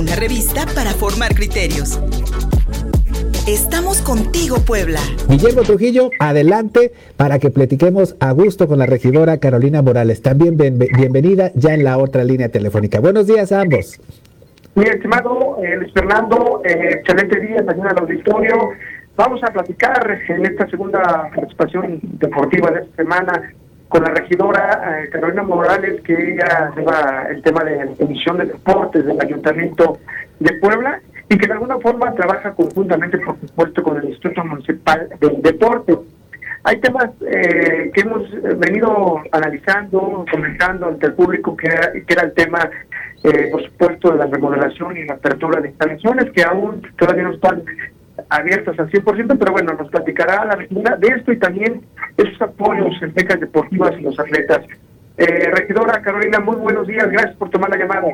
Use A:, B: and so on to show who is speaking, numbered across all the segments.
A: una revista para formar criterios. Estamos contigo, Puebla.
B: Guillermo Trujillo, adelante para que platiquemos a gusto con la regidora Carolina Morales. También bienvenida ya en la otra línea telefónica. Buenos días a ambos.
C: Mi estimado eh, Luis Fernando, eh, excelente día también al auditorio. Vamos a platicar en esta segunda participación deportiva de esta semana con la regidora eh, Carolina Morales, que ella lleva el tema de la Comisión de Deportes del Ayuntamiento de Puebla y que de alguna forma trabaja conjuntamente, por supuesto, con el Instituto Municipal del Deporte. Hay temas eh, que hemos venido analizando, comentando ante el público, que era, que era el tema, eh, por supuesto, de la remodelación y la apertura de instalaciones, que aún todavía no están abiertas al 100%, pero bueno, nos platicará la regidora de esto y también esos apoyos en becas deportivas y los atletas. Eh, regidora Carolina, muy buenos días, gracias por tomar la llamada.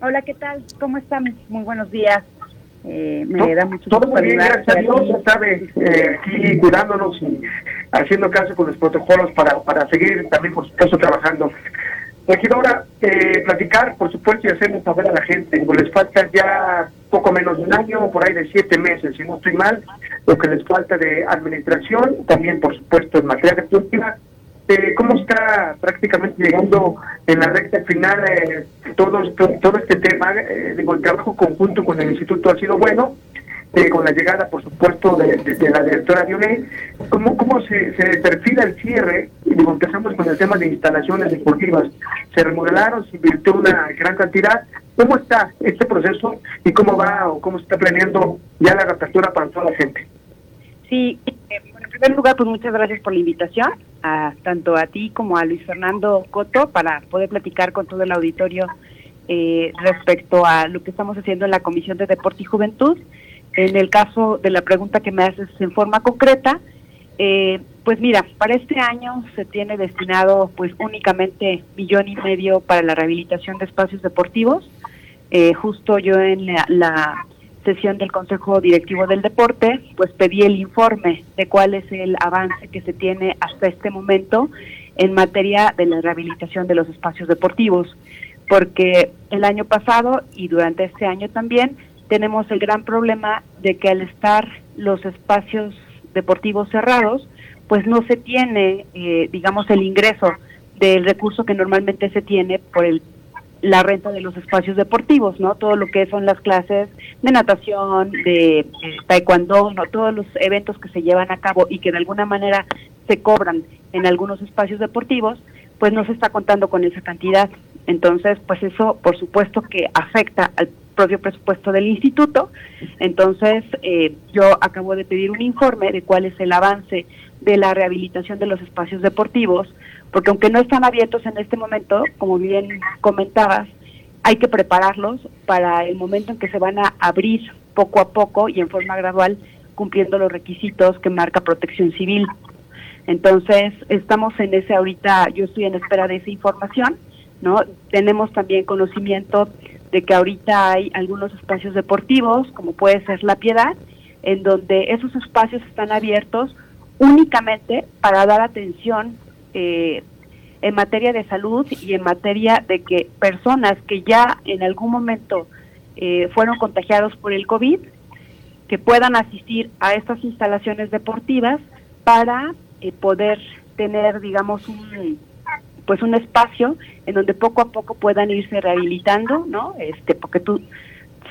D: Hola, ¿qué tal? ¿Cómo están? Muy buenos días. Eh, me da mucho
C: Todo muy bien, gracias a Dios, ya sabe, eh, aquí cuidándonos y haciendo caso con los protocolos para, para seguir también, por supuesto, trabajando. Regidora, eh, platicar, por supuesto, y hacernos saber a la gente, pues les falta ya poco menos de un año, por ahí de siete meses, si no estoy mal, lo que les falta de administración, también, por supuesto, en materia deportiva, eh, cómo está prácticamente llegando en la recta final eh, todo, todo, este tema, eh, digo, el trabajo conjunto con el instituto ha sido bueno, eh, con la llegada, por supuesto, de, la directora Dioné, ¿cómo, cómo se, se perfila el cierre? Digo, empezamos con el tema de instalaciones deportivas, se remodelaron, se invirtió una gran cantidad, ¿cómo está este proceso y cómo va o cómo se está planeando ya la reapertura para toda la gente?
D: Sí, en primer lugar, pues muchas gracias por la invitación tanto a ti como a Luis Fernando Coto para poder platicar con todo el auditorio eh, respecto a lo que estamos haciendo en la Comisión de Deporte y Juventud. En el caso de la pregunta que me haces en forma concreta, eh, pues mira, para este año se tiene destinado pues únicamente millón y medio para la rehabilitación de espacios deportivos. Eh, justo yo en la sesión del Consejo Directivo del Deporte, pues pedí el informe de cuál es el avance que se tiene hasta este momento en materia de la rehabilitación de los espacios deportivos, porque el año pasado y durante este año también tenemos el gran problema de que al estar los espacios deportivos cerrados, pues no se tiene, eh, digamos, el ingreso del recurso que normalmente se tiene por el la renta de los espacios deportivos, ¿no? Todo lo que son las clases de natación, de taekwondo, ¿no? Todos los eventos que se llevan a cabo y que de alguna manera se cobran en algunos espacios deportivos, pues no se está contando con esa cantidad. Entonces, pues eso, por supuesto que afecta al propio presupuesto del instituto. Entonces, eh, yo acabo de pedir un informe de cuál es el avance de la rehabilitación de los espacios deportivos, porque aunque no están abiertos en este momento, como bien comentabas, hay que prepararlos para el momento en que se van a abrir poco a poco y en forma gradual, cumpliendo los requisitos que marca Protección Civil. Entonces, estamos en ese ahorita, yo estoy en espera de esa información, ¿no? Tenemos también conocimiento de que ahorita hay algunos espacios deportivos, como puede ser La Piedad, en donde esos espacios están abiertos únicamente para dar atención eh, en materia de salud y en materia de que personas que ya en algún momento eh, fueron contagiados por el COVID, que puedan asistir a estas instalaciones deportivas para eh, poder tener, digamos, un pues un espacio en donde poco a poco puedan irse rehabilitando, ¿no? Este, porque tú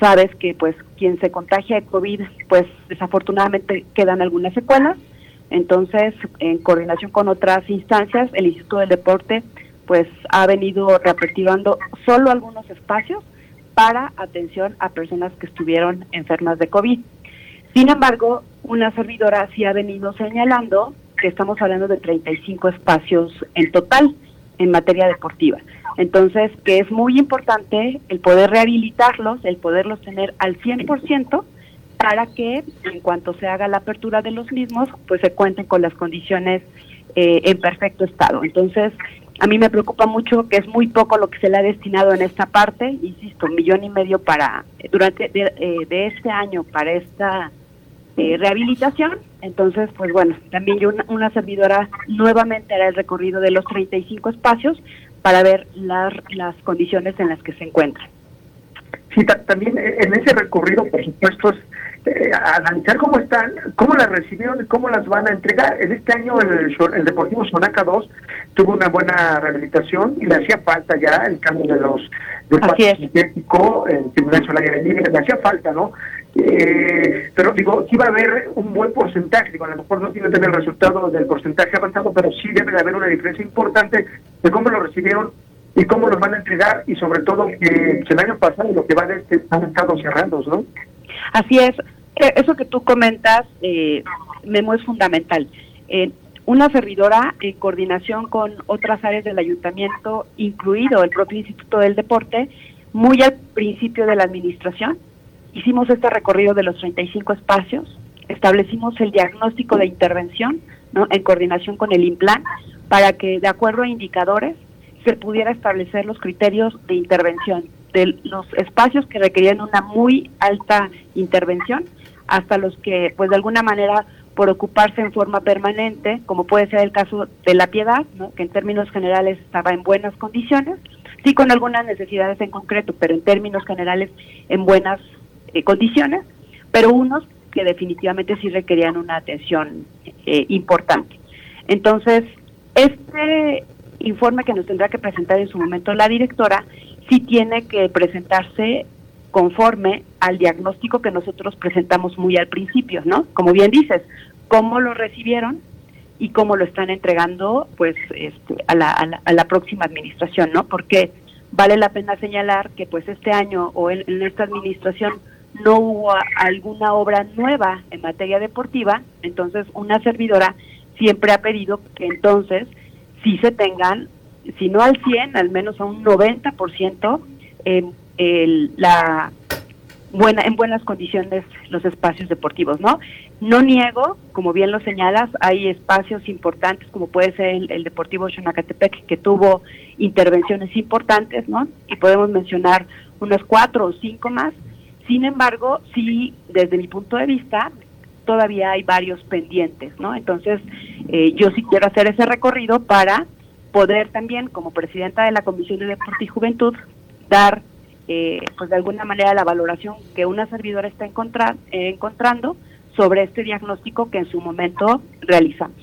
D: sabes que pues quien se contagia de COVID, pues desafortunadamente quedan algunas secuelas entonces, en coordinación con otras instancias, el Instituto del Deporte pues ha venido reapertivando solo algunos espacios para atención a personas que estuvieron enfermas de COVID. Sin embargo, una servidora sí ha venido señalando que estamos hablando de 35 espacios en total en materia deportiva. Entonces, que es muy importante el poder rehabilitarlos, el poderlos tener al 100% para que en cuanto se haga la apertura de los mismos, pues se cuenten con las condiciones eh, en perfecto estado. Entonces, a mí me preocupa mucho que es muy poco lo que se le ha destinado en esta parte, insisto, un millón y medio para durante de, eh, este año para esta eh, rehabilitación. Entonces, pues bueno, también yo una, una, servidora nuevamente hará el recorrido de los 35 espacios para ver las, las condiciones en las que se encuentran.
C: Sí, también en ese recorrido, por supuesto, es eh, analizar cómo están, cómo las recibieron y cómo las van a entregar. En este año el, el Deportivo Sonaca 2 tuvo una buena rehabilitación y le hacía falta ya el cambio de los del sintético, el Tribunal Solar Libre, le hacía falta, ¿no? Eh, pero digo, sí va a haber un buen porcentaje, a lo mejor no tiene que el resultado del porcentaje avanzado, pero sí debe de haber una diferencia importante de cómo lo recibieron y cómo los van a entregar y sobre todo que el año pasado lo que va de este han estado cerrando, ¿no?
D: Así es. Eh, eso que tú comentas, eh, Memo, es fundamental. Eh, una servidora en coordinación con otras áreas del ayuntamiento, incluido el propio Instituto del Deporte, muy al principio de la administración, hicimos este recorrido de los 35 espacios, establecimos el diagnóstico de intervención ¿no? en coordinación con el IMPLAN para que, de acuerdo a indicadores, se pudiera establecer los criterios de intervención de los espacios que requerían una muy alta intervención hasta los que, pues de alguna manera, por ocuparse en forma permanente, como puede ser el caso de la piedad, que en términos generales estaba en buenas condiciones, sí con algunas necesidades en concreto, pero en términos generales en buenas eh, condiciones, pero unos que definitivamente sí requerían una atención eh, importante. Entonces, este informe que nos tendrá que presentar en su momento la directora, sí tiene que presentarse conforme al diagnóstico que nosotros presentamos muy al principio, ¿no? Como bien dices, cómo lo recibieron y cómo lo están entregando, pues, este, a, la, a, la, próxima administración, ¿no? Porque vale la pena señalar que, pues, este año o en, en esta administración no hubo alguna obra nueva en materia deportiva, entonces una servidora siempre ha pedido que entonces sí se tengan, si no al 100, al menos a un 90% en la buena, en buenas condiciones los espacios deportivos, ¿no? No niego, como bien lo señalas, hay espacios importantes como puede ser el, el Deportivo Xonacatepec que tuvo intervenciones importantes, ¿no? Y podemos mencionar unos cuatro o cinco más. Sin embargo, sí, desde mi punto de vista, todavía hay varios pendientes, ¿no? Entonces, eh, yo sí quiero hacer ese recorrido para poder también, como presidenta de la Comisión de Deporte y Juventud, dar, eh, pues de alguna manera, la valoración que una servidora está eh, encontrando sobre este diagnóstico que en su momento realizamos.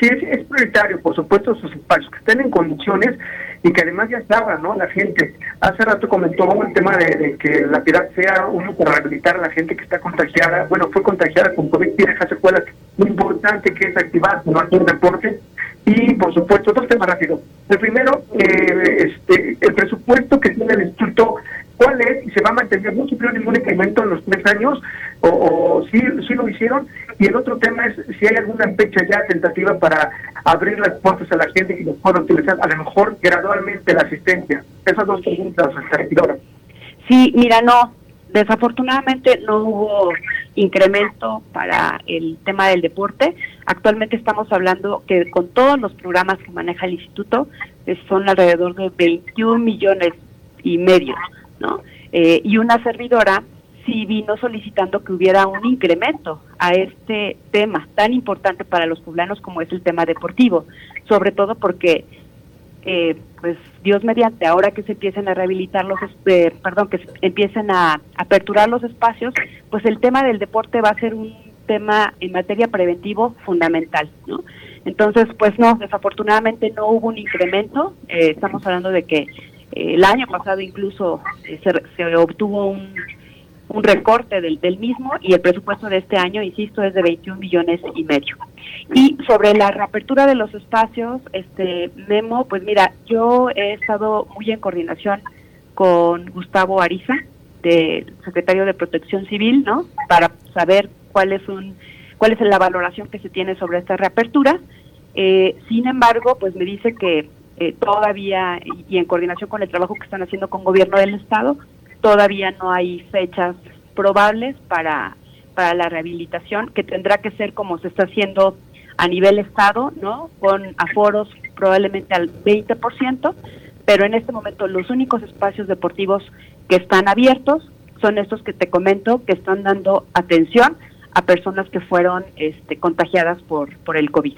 C: Sí, es, prioritario, por supuesto, sus espacios, que estén en condiciones y que además ya se ¿no? La gente. Hace rato comentó el tema de, que la piedad sea uno para rehabilitar a la gente que está contagiada, bueno, fue contagiada con COVID y deja secuelas. Muy importante que es activar, no hacer deporte. Y, por supuesto, dos temas rápidos. El primero, eh, este, el presupuesto que tiene el Instituto cuál es y se va a mantener. No sufrió ningún incremento en los tres años, lo hicieron. Y el otro tema es si hay alguna fecha ya tentativa para abrir las puertas a la gente que nos pueda utilizar, a lo mejor gradualmente la asistencia. Esas dos preguntas, regidora.
D: Sí, mira, no. Desafortunadamente no hubo incremento para el tema del deporte. Actualmente estamos hablando que con todos los programas que maneja el instituto son alrededor de 21 millones y medio ¿no? Eh, y una servidora sí vino solicitando que hubiera un incremento a este tema tan importante para los poblanos como es el tema deportivo, sobre todo porque, eh, pues Dios mediante, ahora que se empiecen a rehabilitar los, eh, perdón, que se empiecen a aperturar los espacios, pues el tema del deporte va a ser un tema en materia preventivo fundamental, ¿no? Entonces, pues no, desafortunadamente no hubo un incremento, estamos hablando de que el año pasado incluso eh, se, obtuvo un, un recorte del, del, mismo y el presupuesto de este año, insisto, es de 21 millones y medio. Y sobre la reapertura de los espacios, este Memo, pues mira, yo he estado muy en coordinación con Gustavo Ariza, del secretario de Protección Civil, ¿no? Para saber cuál es un cuál es la valoración que se tiene sobre esta reapertura. Eh, sin embargo, pues me dice que eh, todavía, y, en coordinación con el trabajo que están haciendo con gobierno del Estado, todavía no hay fechas probables para, para la rehabilitación, que tendrá que ser como se está haciendo a nivel Estado, ¿no? Con aforos probablemente al 20%, pero en este momento los únicos espacios deportivos que están abiertos son estos que te comento, que están dando atención a personas que fueron este, contagiadas por, por el COVID.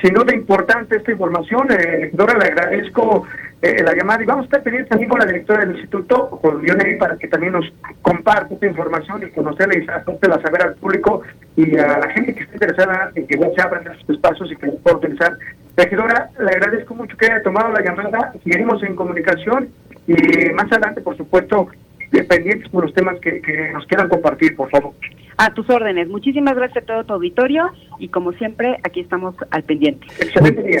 C: Sin duda importante esta información, eh, Dora, le agradezco eh, la llamada y vamos a estar pendientes también con la directora del instituto, con Lionel, para que también nos comparte esta información y conocerla y la saber al público y a la gente que esté interesada en que se abran estos espacios y que los pueda utilizar. Regidora, le agradezco mucho que haya tomado la llamada, seguiremos en comunicación y más adelante, por supuesto, pendientes por los temas que, que nos quieran compartir, por favor.
D: A tus órdenes. Muchísimas gracias a todo tu auditorio y como siempre, aquí estamos al pendiente.
C: Excelente día.